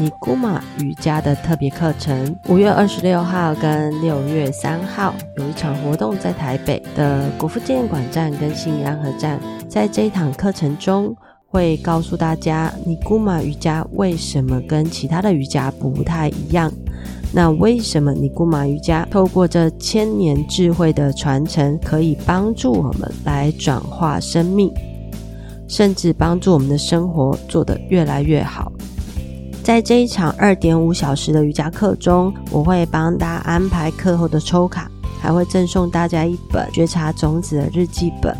尼姑玛瑜伽的特别课程。五月二十六号跟六月三号有一场活动在台北的国父纪念馆站跟信义安和站，在这一堂课程中会告诉大家尼姑玛瑜伽为什么跟其他的瑜伽不太一样。那为什么尼姑玛瑜伽透过这千年智慧的传承，可以帮助我们来转化生命，甚至帮助我们的生活做得越来越好？在这一场二点五小时的瑜伽课中，我会帮大家安排课后的抽卡，还会赠送大家一本觉察种子的日记本。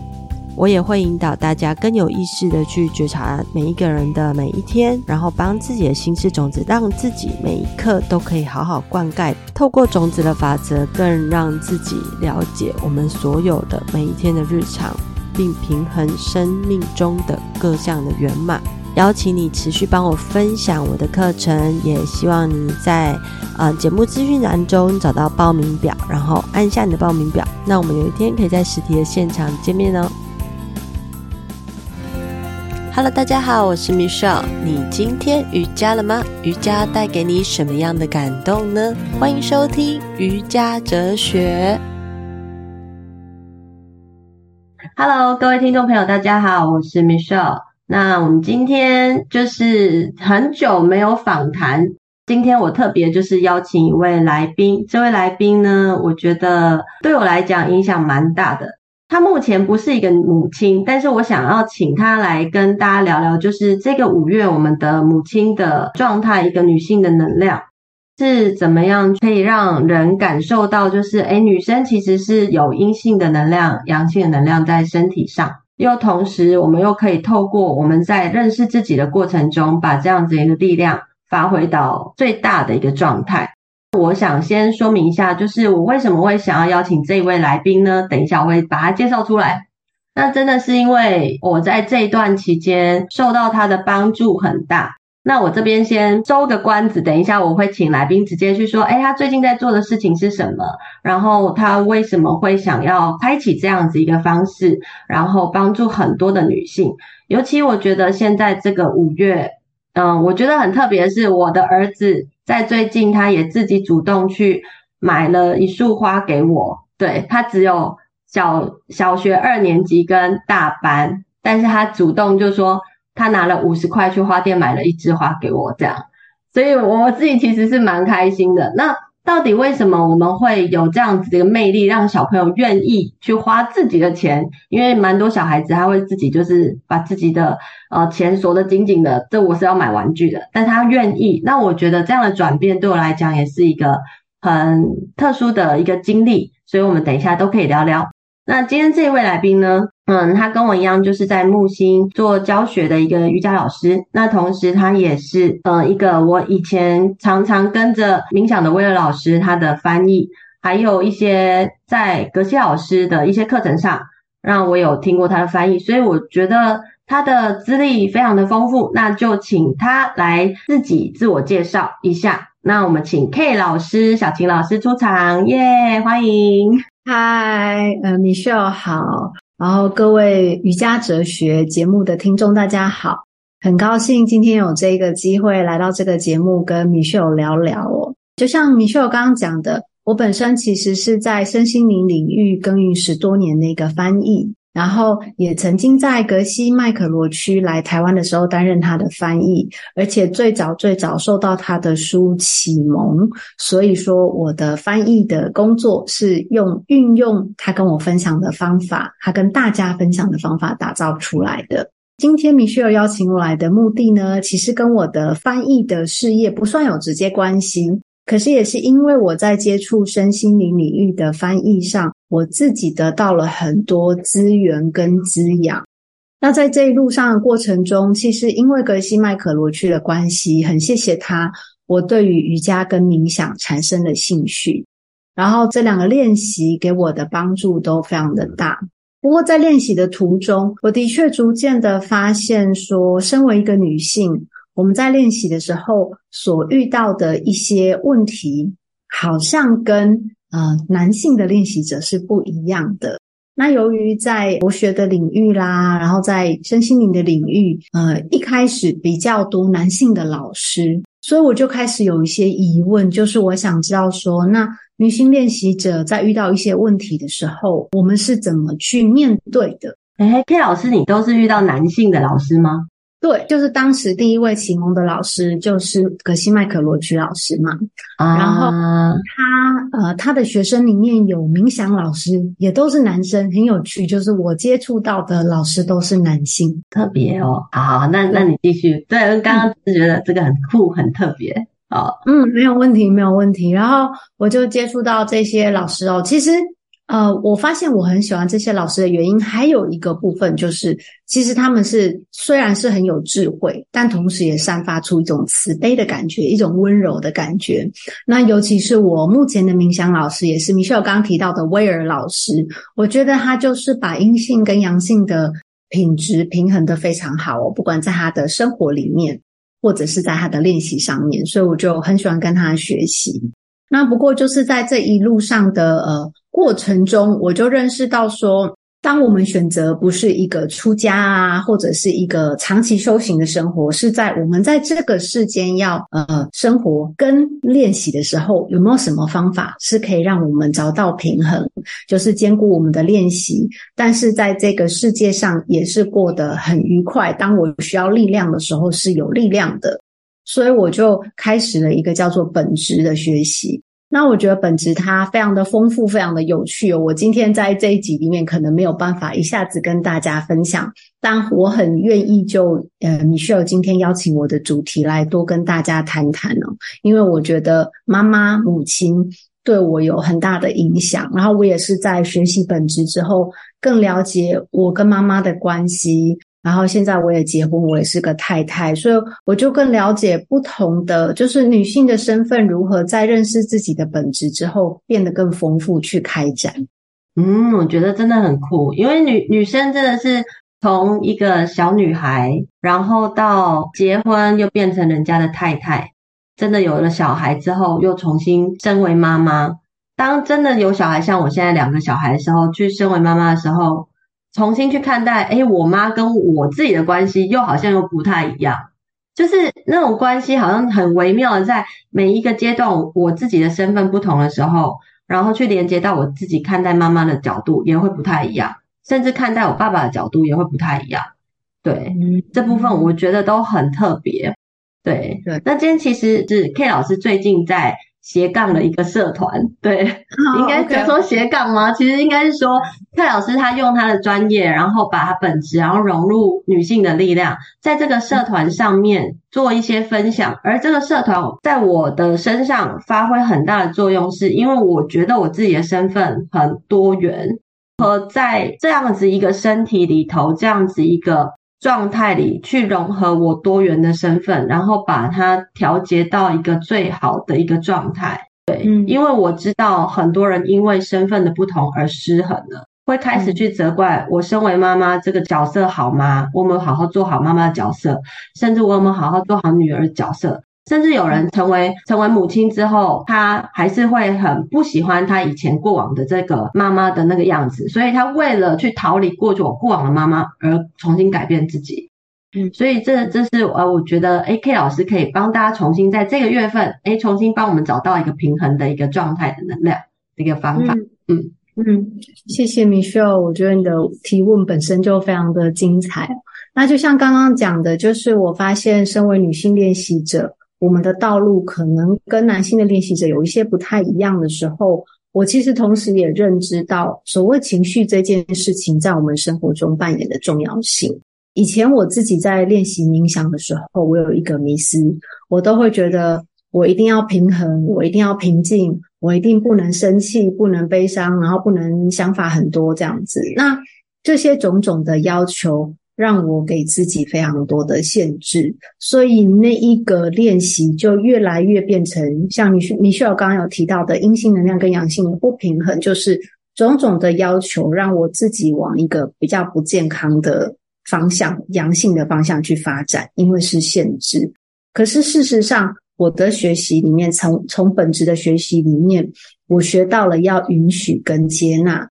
我也会引导大家更有意识的去觉察每一个人的每一天，然后帮自己的心智种子，让自己每一刻都可以好好灌溉。透过种子的法则，更让自己了解我们所有的每一天的日常，并平衡生命中的各项的圆满。邀请你持续帮我分享我的课程，也希望你在呃节目资讯栏中找到报名表，然后按下你的报名表。那我们有一天可以在实体的现场见面哦。Hello，大家好，我是 Michelle。你今天瑜伽了吗？瑜伽带给你什么样的感动呢？欢迎收听瑜伽哲学。Hello，各位听众朋友，大家好，我是 Michelle。那我们今天就是很久没有访谈，今天我特别就是邀请一位来宾。这位来宾呢，我觉得对我来讲影响蛮大的。她目前不是一个母亲，但是我想要请她来跟大家聊聊，就是这个五月我们的母亲的状态，一个女性的能量是怎么样可以让人感受到，就是诶，女生其实是有阴性的能量、阳性的能量在身体上，又同时我们又可以透过我们在认识自己的过程中，把这样子一个力量发挥到最大的一个状态。我想先说明一下，就是我为什么会想要邀请这一位来宾呢？等一下我会把他介绍出来。那真的是因为我在这一段期间受到他的帮助很大。那我这边先收个关子，等一下我会请来宾直接去说，诶，他最近在做的事情是什么？然后他为什么会想要开启这样子一个方式，然后帮助很多的女性。尤其我觉得现在这个五月，嗯，我觉得很特别是我的儿子。在最近，他也自己主动去买了一束花给我。对，他只有小小学二年级跟大班，但是他主动就说他拿了五十块去花店买了一枝花给我，这样，所以我自己其实是蛮开心的。那到底为什么我们会有这样子的一个魅力，让小朋友愿意去花自己的钱？因为蛮多小孩子他会自己就是把自己的呃钱锁得紧紧的，这我是要买玩具的，但他愿意。那我觉得这样的转变对我来讲也是一个很特殊的一个经历，所以我们等一下都可以聊聊。那今天这一位来宾呢，嗯，他跟我一样，就是在木星做教学的一个瑜伽老师。那同时，他也是呃一个我以前常常跟着冥想的威尔老师他的翻译，还有一些在格西老师的一些课程上，让我有听过他的翻译。所以我觉得他的资历非常的丰富。那就请他来自己自我介绍一下。那我们请 K 老师、小琴老师出场，耶、欢迎。嗨，呃，Michelle 好，然后各位瑜伽哲学节目的听众大家好，很高兴今天有这个机会来到这个节目跟 Michelle 聊聊哦。就像 Michelle 刚刚讲的，我本身其实是在身心灵领域耕耘十多年的一个翻译。然后也曾经在格西麦可罗区来台湾的时候担任他的翻译，而且最早最早受到他的书启蒙，所以说我的翻译的工作是用运用他跟我分享的方法，他跟大家分享的方法打造出来的。今天 Michelle 邀请我来的目的呢，其实跟我的翻译的事业不算有直接关系。可是也是因为我在接触身心灵领域的翻译上，我自己得到了很多资源跟滋养。那在这一路上的过程中，其实因为格西麦可罗区的关系，很谢谢他，我对于瑜伽跟冥想产生了兴趣。然后这两个练习给我的帮助都非常的大。不过在练习的途中，我的确逐渐的发现说，身为一个女性，我们在练习的时候所遇到的一些问题，好像跟呃男性的练习者是不一样的。那由于在博学的领域啦，然后在身心灵的领域，呃，一开始比较多男性的老师，所以我就开始有一些疑问，就是我想知道说，那女性练习者在遇到一些问题的时候，我们是怎么去面对的？哎，K 老师，你都是遇到男性的老师吗？对，就是当时第一位启蒙的老师就是葛西麦可罗曲老师嘛。啊，然后他呃，他的学生里面有冥想老师，也都是男生，很有趣。就是我接触到的老师都是男性，特别哦。好，那那你继续。对，刚刚是觉得这个很酷，很特别。哦，嗯，没有问题，没有问题。然后我就接触到这些老师哦，其实。呃，我发现我很喜欢这些老师的原因，还有一个部分就是，其实他们是虽然是很有智慧，但同时也散发出一种慈悲的感觉，一种温柔的感觉。那尤其是我目前的冥想老师，也是 Michelle 刚刚提到的威尔老师，我觉得他就是把阴性跟阳性的品质平衡得非常好哦，不管在他的生活里面，或者是在他的练习上面，所以我就很喜欢跟他学习。那不过就是在这一路上的呃。过程中，我就认识到说，当我们选择不是一个出家啊，或者是一个长期修行的生活，是在我们在这个世间要呃生活跟练习的时候，有没有什么方法是可以让我们找到平衡，就是兼顾我们的练习，但是在这个世界上也是过得很愉快。当我需要力量的时候，是有力量的，所以我就开始了一个叫做本职的学习。那我觉得本质它非常的丰富，非常的有趣哦。我今天在这一集里面可能没有办法一下子跟大家分享，但我很愿意就呃，Michelle 今天邀请我的主题来多跟大家谈谈哦，因为我觉得妈妈母亲对我有很大的影响，然后我也是在学习本质之后，更了解我跟妈妈的关系。然后现在我也结婚，我也是个太太，所以我就更了解不同的，就是女性的身份如何在认识自己的本质之后变得更丰富去开展。嗯，我觉得真的很酷，因为女女生真的是从一个小女孩，然后到结婚又变成人家的太太，真的有了小孩之后又重新身为妈妈。当真的有小孩，像我现在两个小孩的时候，去身为妈妈的时候。重新去看待，诶，我妈跟我自己的关系又好像又不太一样，就是那种关系好像很微妙的，在每一个阶段，我自己的身份不同的时候，然后去连接到我自己看待妈妈的角度也会不太一样，甚至看待我爸爸的角度也会不太一样。对，嗯，这部分我觉得都很特别。对，对。那今天其实是 K 老师最近在。斜杠的一个社团，对，oh, 应该就说斜杠吗.其实应该是说，蔡老师他用他的专业，然后把他本职，然后融入女性的力量，在这个社团上面做一些分享。而这个社团在我的身上发挥很大的作用，是因为我觉得我自己的身份很多元，和在这样子一个身体里头，这样子一个。状态里去融合我多元的身份，然后把它调节到一个最好的一个状态。对，嗯，因为我知道很多人因为身份的不同而失衡了，会开始去责怪我身为妈妈这个角色好吗？我有没有好好做好妈妈的角色，甚至我有没有好好做好女儿的角色。甚至有人成为成为母亲之后，他还是会很不喜欢他以前过往的这个妈妈的那个样子，所以他为了去逃离过去我过往的妈妈而重新改变自己。嗯，所以这这是呃，我觉得 AK 老师可以帮大家重新在这个月份，哎，重新帮我们找到一个平衡的一个状态的能量的一个方法。嗯嗯，嗯，谢谢 Michelle，我觉得你的提问本身就非常的精彩。那就像刚刚讲的，就是我发现身为女性练习者。我们的道路可能跟男性的练习者有一些不太一样的时候，我其实同时也认知到，所谓情绪这件事情在我们生活中扮演的重要性。以前我自己在练习冥想的时候，我有一个迷思，我都会觉得我一定要平衡，我一定要平静，我一定不能生气，不能悲伤，然后不能想法很多这样子。那这些种种的要求，让我给自己非常多的限制，所以那一个练习就越来越变成像米米歇尔刚刚有提到的阴性能量跟阳性的不平衡，就是种种的要求让我自己往一个比较不健康的方向、阳性的方向去发展，因为是限制。可是事实上，我的学习里面，从从本质的学习里面，我学到了要允许跟接纳。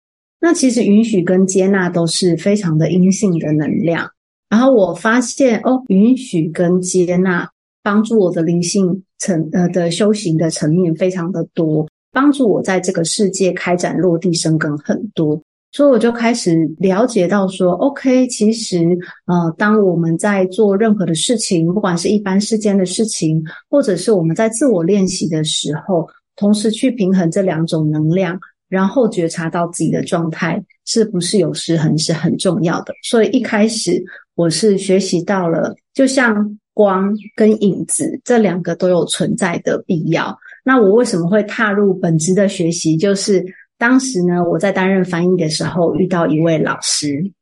那其实允许跟接纳都是非常的阴性的能量，然后我发现哦，允许跟接纳，帮助我的灵性层呃的修行的层面非常的多，帮助我在这个世界开展落地生根很多。所以我就开始了解到说，OK，其实，呃，当我们在做任何的事情，不管是一般世间的事情，或者是我们在自我练习的时候，同时去平衡这两种能量，然后觉察到自己的状态是不是有失衡，是很重要的。所以一开始我是学习到了，就像光跟影子这两个都有存在的必要。那我为什么会踏入本职的学习？就是。当时呢，我在担任翻译的时候遇到一位老师，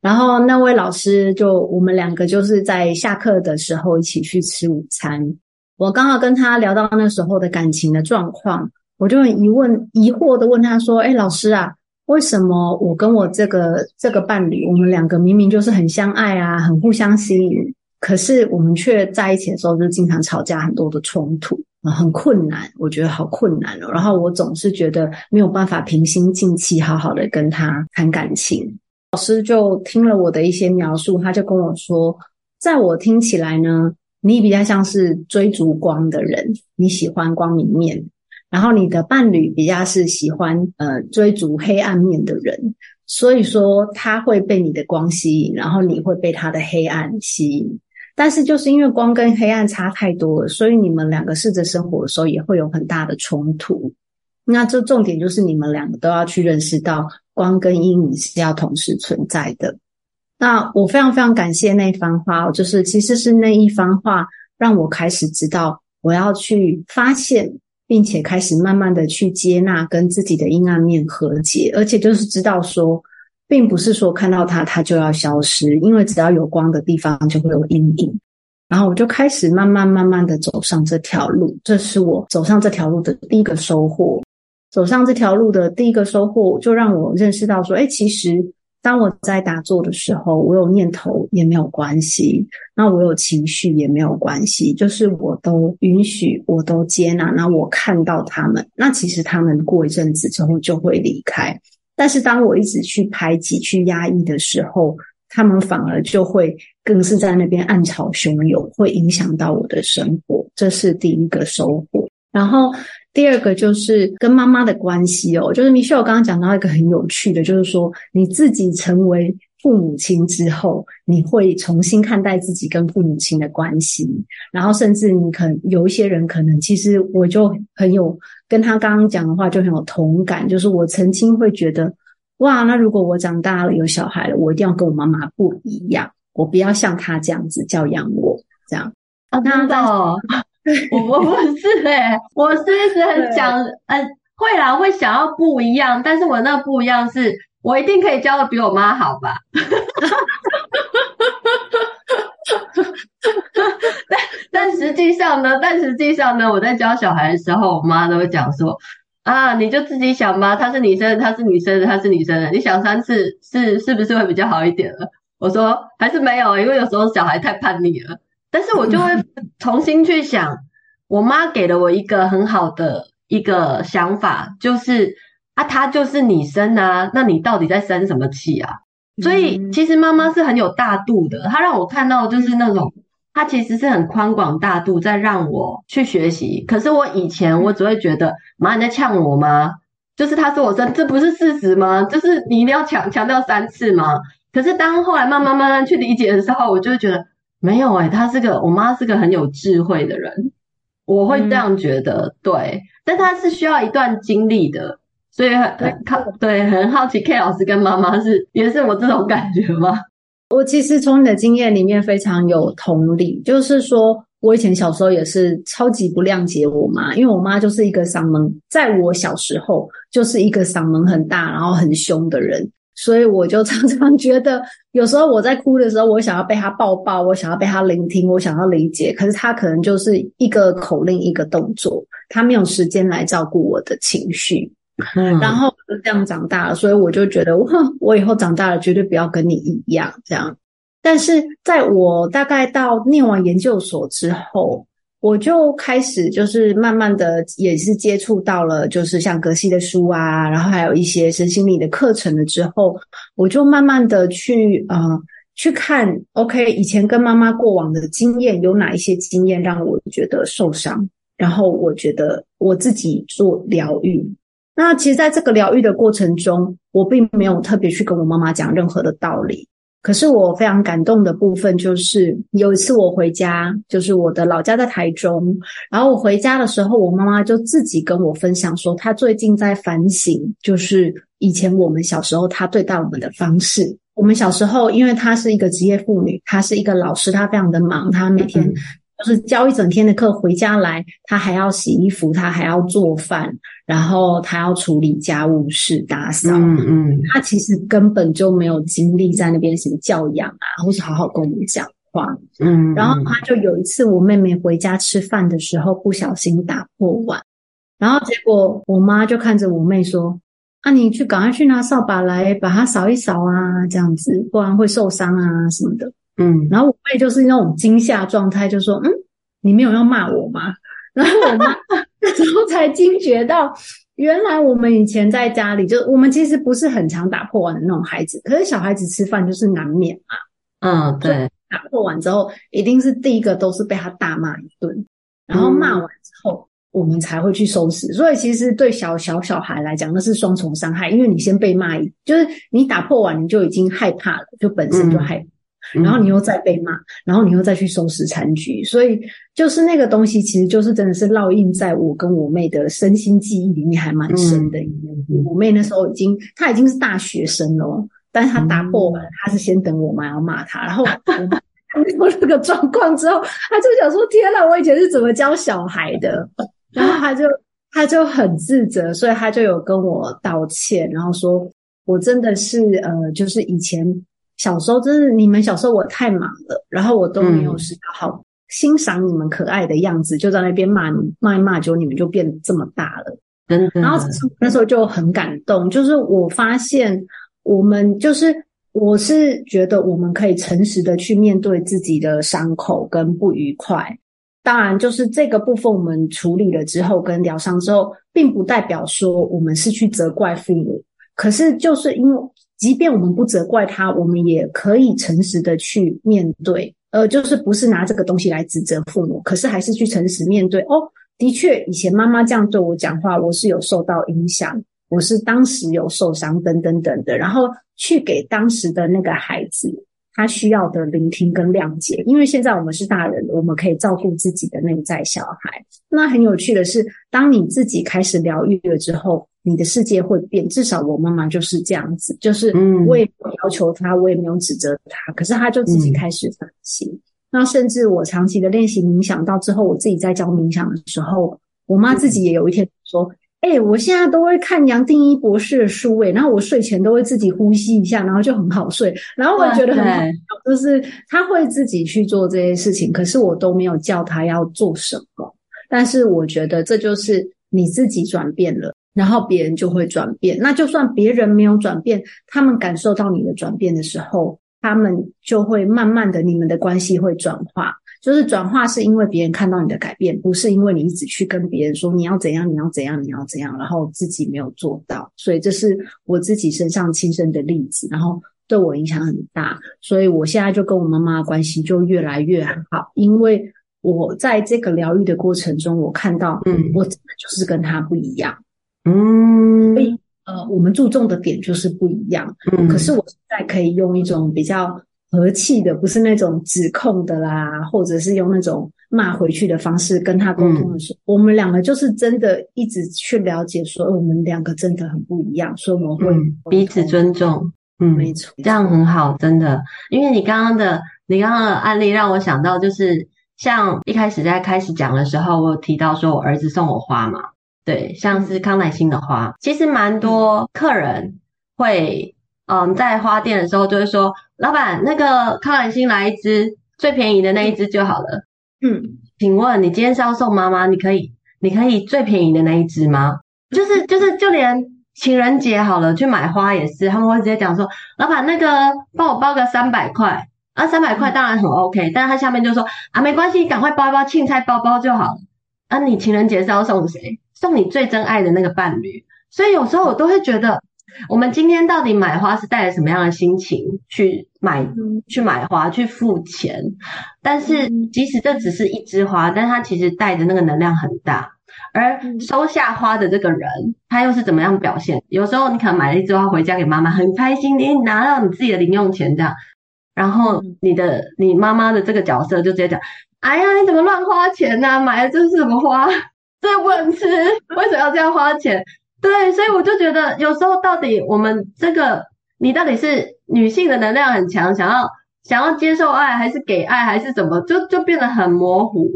然后那位老师就我们两个就是在下课的时候一起去吃午餐。我刚好跟他聊到那时候的感情的状况，我就很疑问疑惑的问他说：“哎，老师啊，为什么我跟我这个这个伴侣，我们两个明明就是很相爱啊，很互相吸引，可是我们却在一起的时候就经常吵架，很多的冲突。”很困难，我觉得好困难哦。然后我总是觉得没有办法平心静气，好好的跟他谈感情。老师就听了我的一些描述，他就跟我说，在我听起来呢，你比较像是追逐光的人，你喜欢光明面，然后你的伴侣比较是喜欢呃追逐黑暗面的人，所以说他会被你的光吸引，然后你会被他的黑暗吸引。但是就是因为光跟黑暗差太多了，所以你们两个试着生活的时候也会有很大的冲突。那这重点就是你们两个都要去认识到光跟阴影是要同时存在的。那我非常非常感谢那一番话，就是其实是那一番话让我开始知道我要去发现，并且开始慢慢的去接纳跟自己的阴暗面和解，而且就是知道说。并不是说看到它，它就要消失，因为只要有光的地方就会有阴影。然后我就开始慢慢慢慢的走上这条路，这是我走上这条路的第一个收获。走上这条路的第一个收获，就让我认识到说，哎，其实当我在打坐的时候，我有念头也没有关系，那我有情绪也没有关系，就是我都允许，我都接纳，那我看到他们，那其实他们过一阵子之后就会离开。但是当我一直去排挤、去压抑的时候，他们反而就会更是在那边暗潮汹涌，会影响到我的生活。这是第一个收获。然后第二个就是跟妈妈的关系哦，就是 Michelle 刚刚讲到一个很有趣的，就是说你自己成为父母亲之后，你会重新看待自己跟父母亲的关系，然后甚至你可能有一些人可能，其实我就很有跟他刚刚讲的话就很有同感，就是我曾经会觉得，哇，那如果我长大了有小孩了，我一定要跟我妈妈不一样，我不要像他这样子教养我，这样。啊，真的哦，我不是诶、欸、我是一直很想，嗯，会啦，会想要不一样，但是我那不一样是。我一定可以教的比我妈好吧？但但实际上呢？但实际上呢？我在教小孩的时候，我妈都会讲说：“啊，你就自己想吧，她是女生的，她是女生的，她是女生的，你想三次是是不是会比较好一点了？”我说：“还是没有，因为有时候小孩太叛逆了。”但是我就会重新去想，我妈给了我一个很好的一个想法，就是。啊，她就是你生啊，那你到底在生什么气啊？所以其实妈妈是很有大度的，她让我看到就是那种，她其实是很宽广大度，在让我去学习。可是我以前我只会觉得，妈你在呛我吗？就是她说我生，这不是事实吗？就是你一定要强强调三次吗？可是当后来慢慢慢慢去理解的时候，我就会觉得没有诶，她是个我妈是个很有智慧的人，我会这样觉得，对，但她是需要一段经历的。所以很很好，对，很好奇 K 老师跟妈妈是也是我这种感觉吗？我其实从你的经验里面非常有同理，就是说我以前小时候也是超级不谅解我妈，因为我妈就是一个嗓门，在我小时候就是一个嗓门很大，然后很凶的人，所以我就 常常觉得，有时候我在哭的时候，我想要被他抱抱，我想要被他聆听，我想要理解，可是他可能就是一个口令，一个动作，他没有时间来照顾我的情绪。嗯，然后就这样长大了，所以我就觉得，哇，我以后长大了绝对不要跟你一样这样。但是在我大概到念完研究所之后，我就开始就是慢慢的也是接触到了，就是像格西的书啊，然后还有一些身心灵的课程了之后，我就慢慢的去呃去看，OK，以前跟妈妈过往的经验有哪一些经验让我觉得受伤，然后我觉得我自己做疗愈。那其实，在这个疗愈的过程中，我并没有特别去跟我妈妈讲任何的道理。可是我非常感动的部分就是有一次我回家，就是我的老家在台中，然后我回家的时候，我妈妈就自己跟我分享说，她最近在反省，就是以前我们小时候她对待我们的方式。我们小时候，因为她是一个职业妇女，她是一个老师，她非常的忙，她每天就是教一整天的课，回家来他还要洗衣服，他还要做饭。然后他要处理家务事、打扫，嗯嗯，他其实根本就没有精力在那边什么教养啊，或是好好跟我们讲话，嗯。然后他就有一次，我妹妹回家吃饭的时候不小心打破碗，然后结果我妈就看着我妹说：“啊，你去赶快去拿扫把来把它扫一扫啊，这样子不然会受伤啊什么的。”嗯。然后我妹就是那种惊吓状态，就说：“嗯，你没有要骂我吗？” 然后我妈那时候才惊觉到，原来我们以前在家里，就我们其实不是很常打破碗的那种孩子。可是小孩子吃饭就是难免嘛。嗯，对。打破碗之后，一定是第一个都是被他大骂一顿，然后骂完之后，我们才会去收拾。所以其实对小小小孩来讲，那是双重伤害，因为你先被骂，就是你打破碗，你就已经害怕了，就本身就害怕。然后你又再被骂，然后你又再去收拾残局，所以就是那个东西，其实就是真的是烙印在我跟我妹的身心记忆里面，还蛮深的。嗯、我妹那时候已经，她已经是大学生了，但是她打破碗，她是先等我妈要骂她，然后我妈看到这个状况之后，她就想说：“天哪，我以前是怎么教小孩的？”然后她就她就很自责，所以她就有跟我道歉，然后说：“我真的是呃，就是以前。”小时候真是你们小时候我太忙了，然后我都没有时间好欣赏你们可爱的样子，嗯、就在那边骂你骂一骂，结果你们就变这么大了。真的。然后那时候就很感动，就是我发现我们就是我是觉得我们可以诚实的去面对自己的伤口跟不愉快。当然，就是这个部分我们处理了之后跟疗伤之后，并不代表说我们是去责怪父母，可是就是因为。即便我们不责怪他，我们也可以诚实的去面对，呃，就是不是拿这个东西来指责父母，可是还是去诚实面对。哦，的确，以前妈妈这样对我讲话，我是有受到影响，我是当时有受伤，等等等的，然后去给当时的那个孩子他需要的聆听跟谅解。因为现在我们是大人，我们可以照顾自己的内在小孩。那很有趣的是，当你自己开始疗愈了之后。你的世界会变，至少我妈妈就是这样子，就是我也没有要求她，我也没有指责她，可是她就自己开始反省。嗯、那甚至我长期的练习冥想到之后，我自己在教冥想的时候，我妈自己也有一天说：“哎、我现在都会看杨定一博士的书，哎，然后我睡前都会自己呼吸一下，然后就很好睡。然后我觉得很好，就是他会自己去做这些事情，可是我都没有叫他要做什么。但是我觉得这就是你自己转变了。”然后别人就会转变，那就算别人没有转变，他们感受到你的转变的时候，他们就会慢慢的，你们的关系会转化。就是转化是因为别人看到你的改变，不是因为你一直去跟别人说你要怎样，你要怎样，你要怎样，然后自己没有做到。所以这是我自己身上亲身的例子，然后对我影响很大。所以我现在就跟我妈妈的关系就越来越好，因为我在这个疗愈的过程中，我看到，嗯，我真的就是跟她不一样。嗯，所以呃，我们注重的点就是不一样。嗯，可是我现在可以用一种比较和气的，不是那种指控的啦，或者是用那种骂回去的方式跟他沟通的时候，嗯，我们两个就是真的一直去了解，说我们两个真的很不一样，所以我们会彼此尊重。嗯，没错，这样很好，真的。因为你刚刚的你刚刚的案例让我想到，就是像一开始在开始讲的时候，我有提到说我儿子送我花嘛。对，像是康乃馨的花，其实蛮多客人会，嗯，在花店的时候就会说，老板，那个康乃馨来一支，最便宜的那一支就好了。嗯，请问你今天是要送妈妈？你可以，你可以最便宜的那一支吗？就是就是，就连情人节好了，去买花也是，他们会直接讲说，老板，那个帮我包个三百块，啊，三百块当然很 OK，但是他下面就说，啊，没关系，赶快包一包青菜包包就好了。啊，你情人节是要送谁？送你最真爱的那个伴侣，所以有时候我都会觉得，我们今天到底买花是带着什么样的心情去买、嗯、去买花去付钱？但是即使这只是一枝花，但它其实带的那个能量很大。而收下花的这个人，他又是怎么样表现？有时候你可能买了一枝花回家给妈妈，很开心，你拿到你自己的零用钱这样，然后你的你妈妈的这个角色就直接讲：“哎呀，你怎么乱花钱呢、啊？买的这是什么花？这不能吃，为什么要这样花钱？”对，所以我就觉得有时候到底我们这个，你到底是女性的能量很强，想要想要接受爱，还是给爱，还是怎么，就就变得很模糊。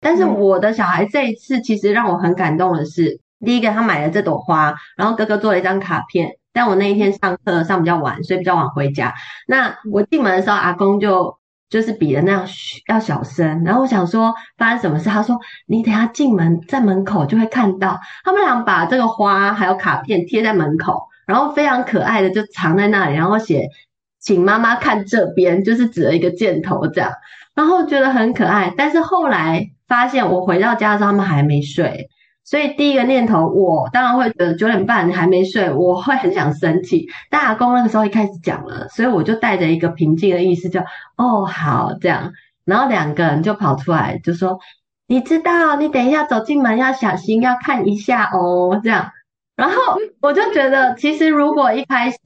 但是我的小孩这一次其实让我很感动的是，第一个他买了这朵花，然后哥哥做了一张卡片。但我那一天上课上比较晚，所以比较晚回家。那我进门的时候，阿公就就是比的那样，要小声。然后我想说发生什么事，他说你等下进门在门口就会看到，他们俩把这个花还有卡片贴在门口，然后非常可爱的就藏在那里，然后写请妈妈看这边，就是指了一个箭头这样，然后觉得很可爱。但是后来。发现我回到家的时候，他们还没睡，所以第一个念头，我当然会觉得九点半还没睡，我会很想生气。但阿公那个时候一开始讲了，所以我就带着一个平静的意思，就哦好这样。然后两个人就跑出来，就说你知道，你等一下走进门要小心，要看一下哦这样。然后我就觉得，其实如果一开始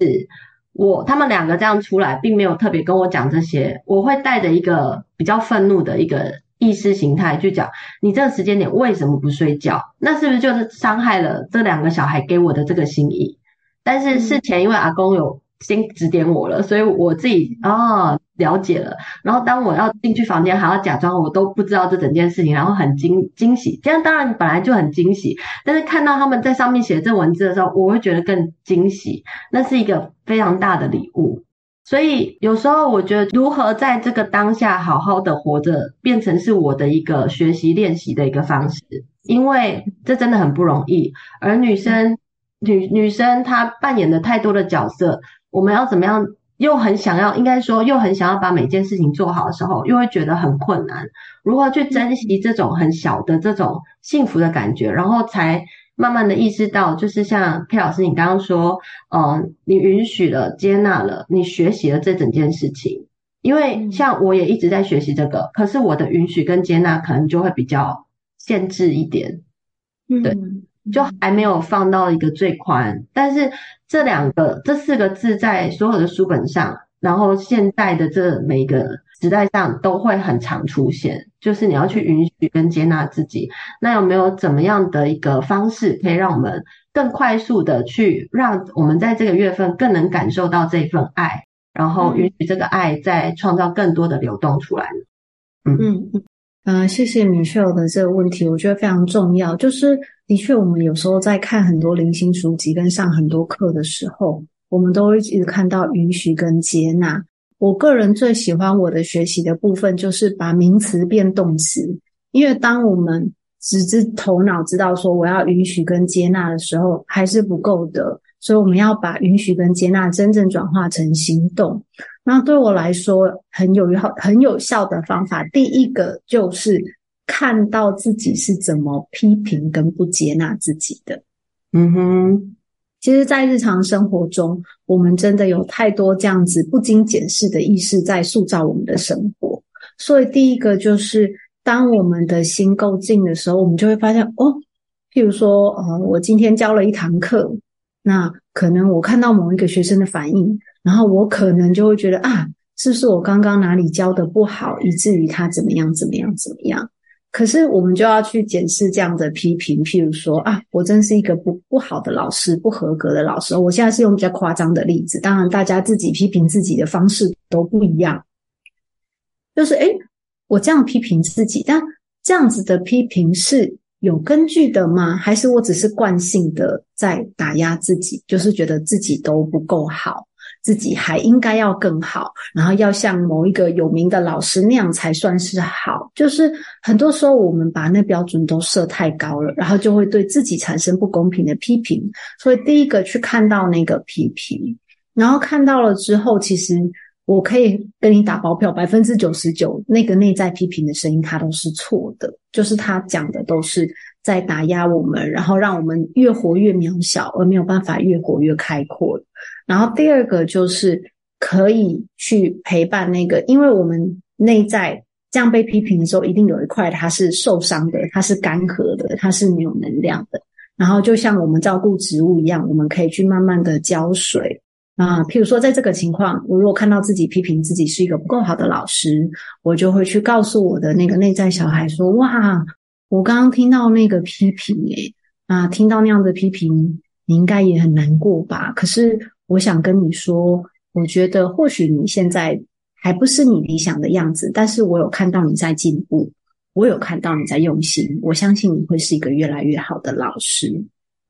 我他们两个这样出来，并没有特别跟我讲这些，我会带着一个比较愤怒的一个。意识形态去讲，你这个时间点为什么不睡觉？那是不是就是伤害了这两个小孩给我的这个心意？但是事前因为阿公有先指点我了，所以我自己啊、哦、了解了。然后当我要进去房间，还要假装我都不知道这整件事情，然后很惊惊喜。这样当然本来就很惊喜，但是看到他们在上面写这文字的时候，我会觉得更惊喜。那是一个非常大的礼物。所以有时候我觉得，如何在这个当下好好的活着，变成是我的一个学习练习的一个方式，因为这真的很不容易。而女生，女女生她扮演的太多的角色，我们要怎么样？又很想要，应该说又很想要把每件事情做好的时候，又会觉得很困难。如何去珍惜这种很小的这种幸福的感觉，然后才。慢慢的意识到，就是像佩老师你刚刚说，呃，你允许了、接纳了，你学习了这整件事情。因为像我也一直在学习这个，可是我的允许跟接纳可能就会比较限制一点，对，就还没有放到一个最宽。但是这两个、这四个字在所有的书本上，然后现在的这每一个。时代上都会很常出现，就是你要去允许跟接纳自己。那有没有怎么样的一个方式，可以让我们更快速的去让我们在这个月份更能感受到这份爱，然后允许这个爱再创造更多的流动出来？嗯嗯嗯，呃，谢谢 Michelle 的这个问题，我觉得非常重要。就是的确，我们有时候在看很多零星书籍跟上很多课的时候，我们都会一直看到允许跟接纳。我个人最喜欢我的学习的部分，就是把名词变动词。因为当我们只知头脑知道说我要允许跟接纳的时候，还是不够的。所以我们要把允许跟接纳真正转化成行动。那对我来说，很有效、很有效的方法，第一个就是看到自己是怎么批评跟不接纳自己的。嗯哼。其实，在日常生活中，我们真的有太多这样子不经检视的意识在塑造我们的生活。所以，第一个就是，当我们的心够静的时候，我们就会发现，哦，譬如说，呃，我今天教了一堂课，那可能我看到某一个学生的反应，然后我可能就会觉得，啊，是不是我刚刚哪里教的不好，以至于他怎么样，怎么样，怎么样？可是我们就要去检视这样的批评，譬如说啊，我真是一个不不好的老师，不合格的老师。我现在是用比较夸张的例子，当然大家自己批评自己的方式都不一样。就是诶，我这样批评自己，但这样子的批评是有根据的吗？还是我只是惯性的在打压自己，就是觉得自己都不够好？自己还应该要更好，然后要像某一个有名的老师那样才算是好。就是很多时候我们把那标准都设太高了，然后就会对自己产生不公平的批评。所以第一个去看到那个批评，然后看到了之后，其实我可以跟你打包票，百分之九十九那个内在批评的声音，它都是错的，就是他讲的都是在打压我们，然后让我们越活越渺小，而没有办法越活越开阔。然后第二个就是可以去陪伴那个，因为我们内在这样被批评的时候，一定有一块它是受伤的，它是干涸的，它是没有能量的。然后就像我们照顾植物一样，我们可以去慢慢的浇水。啊，譬如说，在这个情况，我如果看到自己批评自己是一个不够好的老师，我就会去告诉我的那个内在小孩说：“哇，我刚刚听到那个批评，诶，啊，听到那样的批评，你应该也很难过吧？可是我想跟你说，我觉得或许你现在还不是你理想的样子，但是我有看到你在进步，我有看到你在用心，我相信你会是一个越来越好的老师。”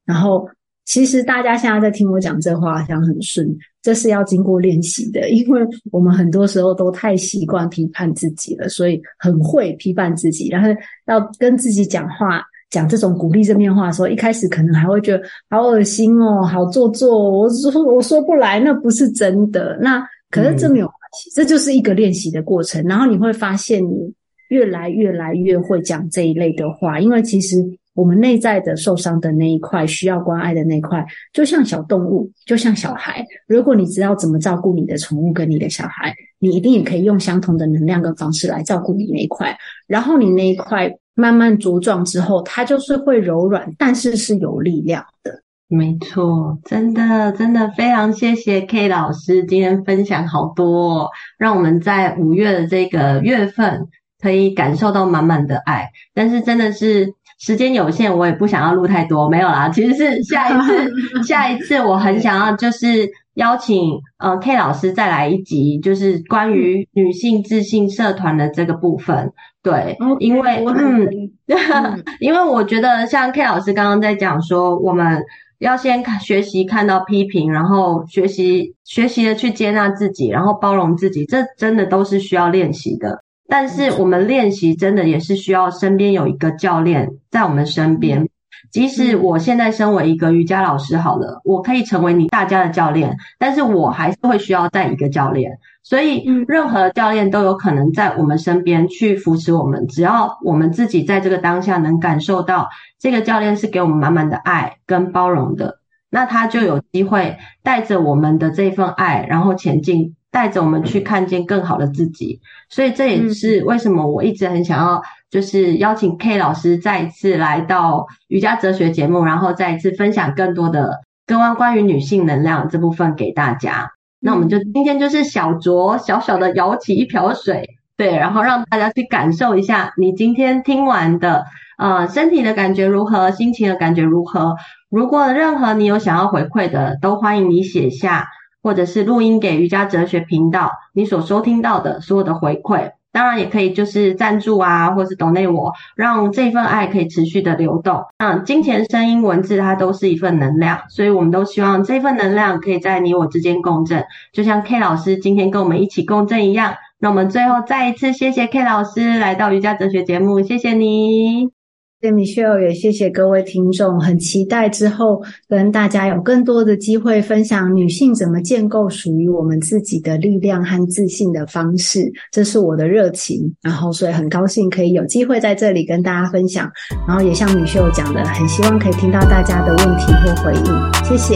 然后。其实大家现在在听我讲这话，想很顺，这是要经过练习的，因为我们很多时候都太习惯批判自己了，所以很会批判自己，然后要跟自己讲话，讲这种鼓励正面话的时候，一开始可能还会觉得好恶心哦，好做作，我说我说不来，那不是真的。那可是这没有关系，这就是一个练习的过程，然后你会发现你越来越来越会讲这一类的话，因为其实。我们内在的受伤的那一块，需要关爱的那一块，就像小动物，就像小孩。如果你知道怎么照顾你的宠物跟你的小孩，你一定也可以用相同的能量跟方式来照顾你那一块。然后你那一块慢慢茁壮之后，它就是会柔软，但是是有力量的。没错，真的真的非常谢谢 K 老师今天分享好多，让我们在五月的这个月份可以感受到满满的爱。但是真的是。时间有限，我也不想要录太多，没有啦。其实是下一次，下一次我很想要就是邀请呃 K 老师再来一集，就是关于女性自信社团的这个部分。对因为嗯，嗯。因为我觉得像 K 老师刚刚在讲说，我们要先看学习看到批评，然后学习学习的去接纳自己，然后包容自己，这真的都是需要练习的。但是我们练习真的也是需要身边有一个教练在我们身边，即使我现在身为一个瑜伽老师好了，我可以成为你大家的教练，但是我还是会需要带一个教练，所以任何教练都有可能在我们身边去扶持我们，只要我们自己在这个当下能感受到这个教练是给我们满满的爱跟包容的，那他就有机会带着我们的这份爱，然后前进。带着我们去看见更好的自己，所以这也是为什么我一直很想要，就是邀请 K 老师再一次来到瑜伽哲学节目，然后再一次分享更多的跟关于女性能量这部分给大家。那我们就今天就是小酌小小的舀起一瓢水，对，然后让大家去感受一下你今天听完的，呃，身体的感觉如何，心情的感觉如何。如果任何你有想要回馈的，都欢迎你写下。或者是录音给瑜伽哲学频道，你所收听到的所有的回馈，当然也可以就是赞助啊，或是 donate 我，让这份爱可以持续的流动。嗯，金钱、声音、文字，它都是一份能量，所以我们都希望这份能量可以在你我之间共振，就像 K 老师今天跟我们一起共振一样。那我们最后再一次谢谢 K 老师来到瑜伽哲学节目，谢谢你。谢谢 Michelle，也谢谢各位听众，很期待之后跟大家有更多的机会分享女性怎么建构属于我们自己的力量和自信的方式，这是我的热情。然后，所以很高兴可以有机会在这里跟大家分享。然后，也像 Michelle 讲的，很希望可以听到大家的问题或回应。谢谢，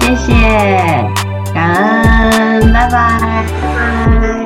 谢谢，感恩，拜拜，拜拜。